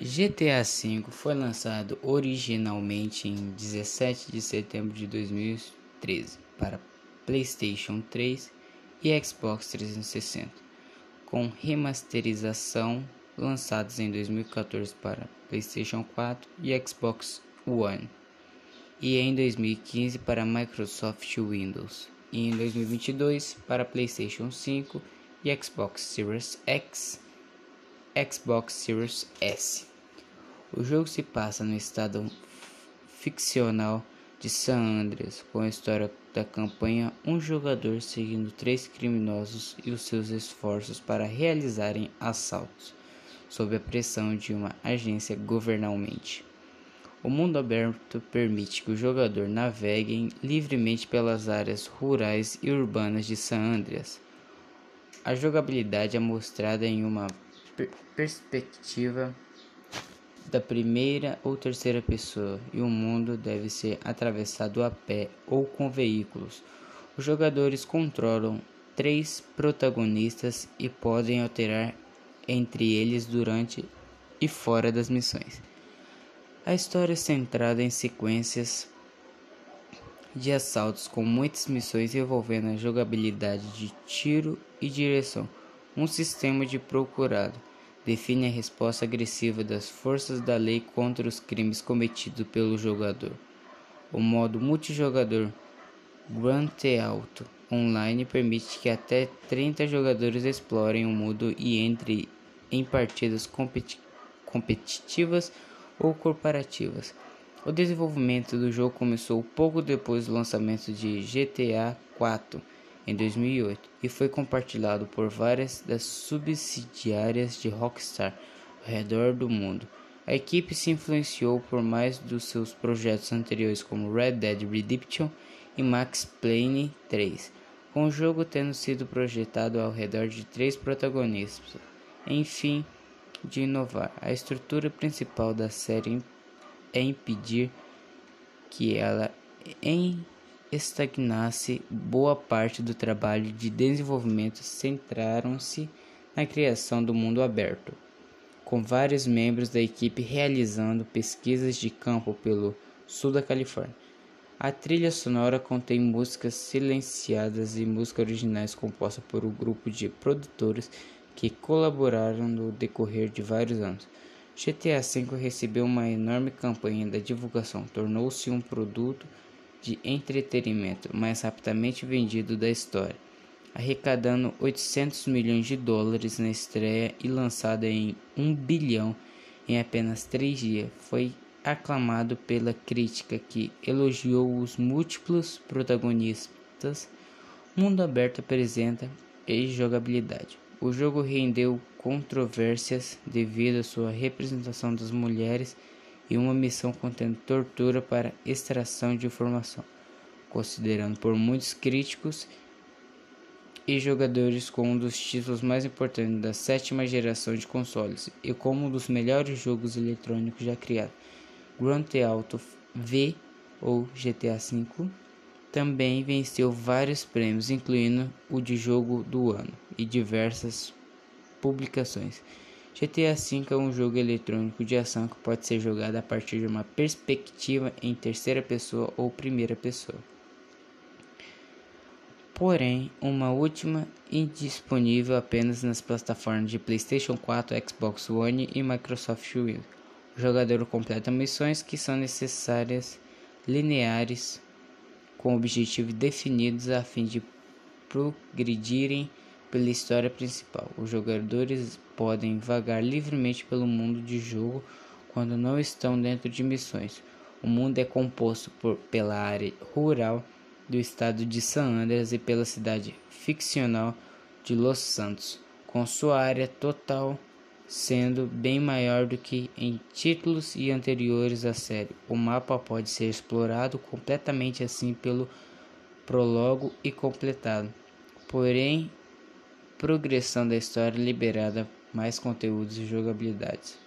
GTA V foi lançado originalmente em 17 de setembro de 2013 para PlayStation 3 e Xbox 360, com remasterização lançados em 2014 para PlayStation 4 e Xbox One, e em 2015 para Microsoft Windows, e em 2022 para PlayStation 5 e Xbox Series X, Xbox Series S. O jogo se passa no estado ficcional de San Andreas, com a história da campanha um jogador seguindo três criminosos e os seus esforços para realizarem assaltos, sob a pressão de uma agência governamental. O mundo aberto permite que o jogador navegue livremente pelas áreas rurais e urbanas de San Andreas. A jogabilidade é mostrada em uma per perspectiva da primeira ou terceira pessoa e o mundo deve ser atravessado a pé ou com veículos. Os jogadores controlam três protagonistas e podem alterar entre eles durante e fora das missões. A história é centrada em sequências de assaltos com muitas missões envolvendo a jogabilidade de tiro e direção, um sistema de procurado define a resposta agressiva das forças da lei contra os crimes cometidos pelo jogador. O modo multijogador Grand Theft Online permite que até 30 jogadores explorem o mundo e entrem em partidas competi competitivas ou corporativas. O desenvolvimento do jogo começou pouco depois do lançamento de GTA 4 em 2008 e foi compartilhado por várias das subsidiárias de Rockstar ao redor do mundo. A equipe se influenciou por mais dos seus projetos anteriores como Red Dead Redemption e Max Payne 3, com o jogo tendo sido projetado ao redor de três protagonistas. Enfim, de inovar, a estrutura principal da série é impedir que ela em estagnasse, boa parte do trabalho de desenvolvimento centraram-se na criação do mundo aberto, com vários membros da equipe realizando pesquisas de campo pelo sul da Califórnia. A trilha sonora contém músicas silenciadas e músicas originais compostas por um grupo de produtores que colaboraram no decorrer de vários anos. GTA V recebeu uma enorme campanha da divulgação, tornou-se um produto de entretenimento mais rapidamente vendido da história, arrecadando 800 milhões de dólares na estreia e lançado em 1 bilhão em apenas três dias. Foi aclamado pela crítica que elogiou os múltiplos protagonistas. Mundo Aberto apresenta e jogabilidade. O jogo rendeu controvérsias devido à sua representação das mulheres e uma missão contendo tortura para extração de informação, considerando por muitos críticos e jogadores como um dos títulos mais importantes da sétima geração de consoles e como um dos melhores jogos eletrônicos já criados. Grand Theft V ou GTA V também venceu vários prêmios, incluindo o de jogo do ano e diversas publicações. GTA V é um jogo eletrônico de ação que pode ser jogado a partir de uma perspectiva em terceira pessoa ou primeira pessoa. Porém, uma última indisponível apenas nas plataformas de PlayStation 4, Xbox One e Microsoft Windows. O jogador completa missões que são necessárias lineares com objetivos definidos a fim de progredirem pela história principal. Os jogadores podem vagar livremente pelo mundo de jogo quando não estão dentro de missões. O mundo é composto por, pela área rural do estado de San Andreas e pela cidade ficcional de Los Santos, com sua área total sendo bem maior do que em títulos e anteriores à série. O mapa pode ser explorado completamente assim pelo prólogo e completado. Porém, progressão da história liberada mais conteúdos e jogabilidades.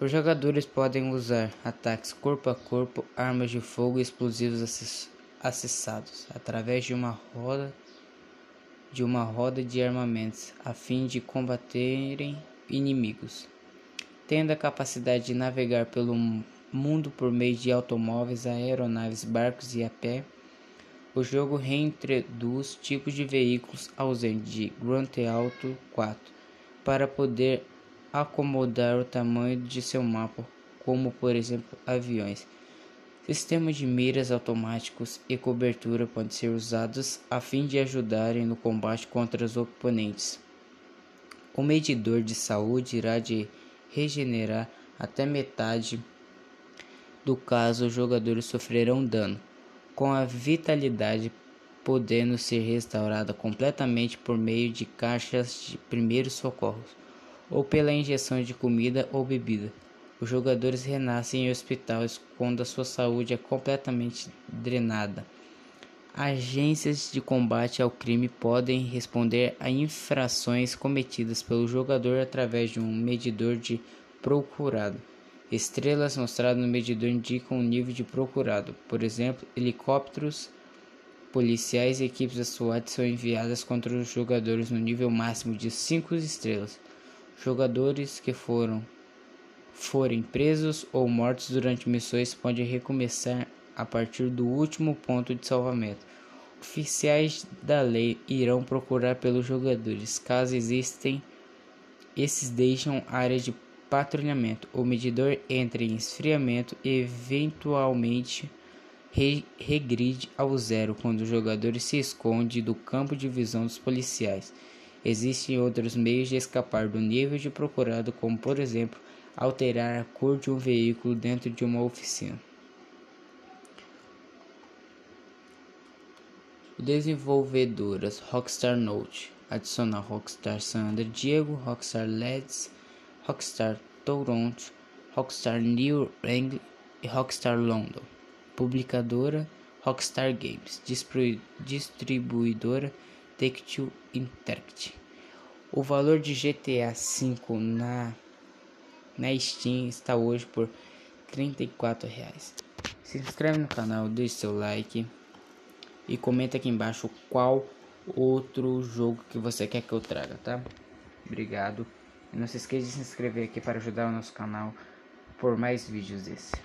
Os jogadores podem usar ataques corpo a corpo, armas de fogo e explosivos acessados através de uma roda de uma roda de armamentos a fim de combaterem inimigos. tendo a capacidade de navegar pelo mundo por meio de automóveis, aeronaves, barcos e a pé. O jogo reintroduz tipos de veículos ausentes de Grand Theft Auto 4 para poder acomodar o tamanho de seu mapa, como por exemplo aviões. Sistemas de miras automáticos e cobertura podem ser usados a fim de ajudarem no combate contra os oponentes. O medidor de saúde irá de regenerar até metade do caso os jogadores sofrerão dano, com a vitalidade podendo ser restaurada completamente por meio de caixas de primeiros socorros ou pela injeção de comida ou bebida. Os jogadores renascem em hospitais quando a sua saúde é completamente drenada. Agências de combate ao crime podem responder a infrações cometidas pelo jogador através de um medidor de procurado. Estrelas mostradas no medidor indicam o nível de procurado. Por exemplo, helicópteros policiais e equipes da SWAT são enviadas contra os jogadores no nível máximo de 5 estrelas. Jogadores que foram forem presos ou mortos durante missões podem recomeçar a partir do último ponto de salvamento. Oficiais da lei irão procurar pelos jogadores. Caso existem, esses deixam áreas de patrulhamento. O medidor entra em esfriamento e eventualmente re regride ao zero quando o jogador se esconde do campo de visão dos policiais. Existem outros meios de escapar do nível de procurado, como por exemplo alterar a cor de um veículo dentro de uma oficina. Desenvolvedoras Rockstar Note adiciona Rockstar San Diego, Rockstar LEDs, Rockstar Toronto, Rockstar New England e Rockstar London. Publicadora Rockstar Games, distribuidora Take-Two Interactive. O valor de GTA V na na Steam está hoje por R$ reais. Se inscreve no canal, deixe seu like e comenta aqui embaixo qual outro jogo que você quer que eu traga, tá? Obrigado. E não se esqueça de se inscrever aqui para ajudar o nosso canal por mais vídeos desse.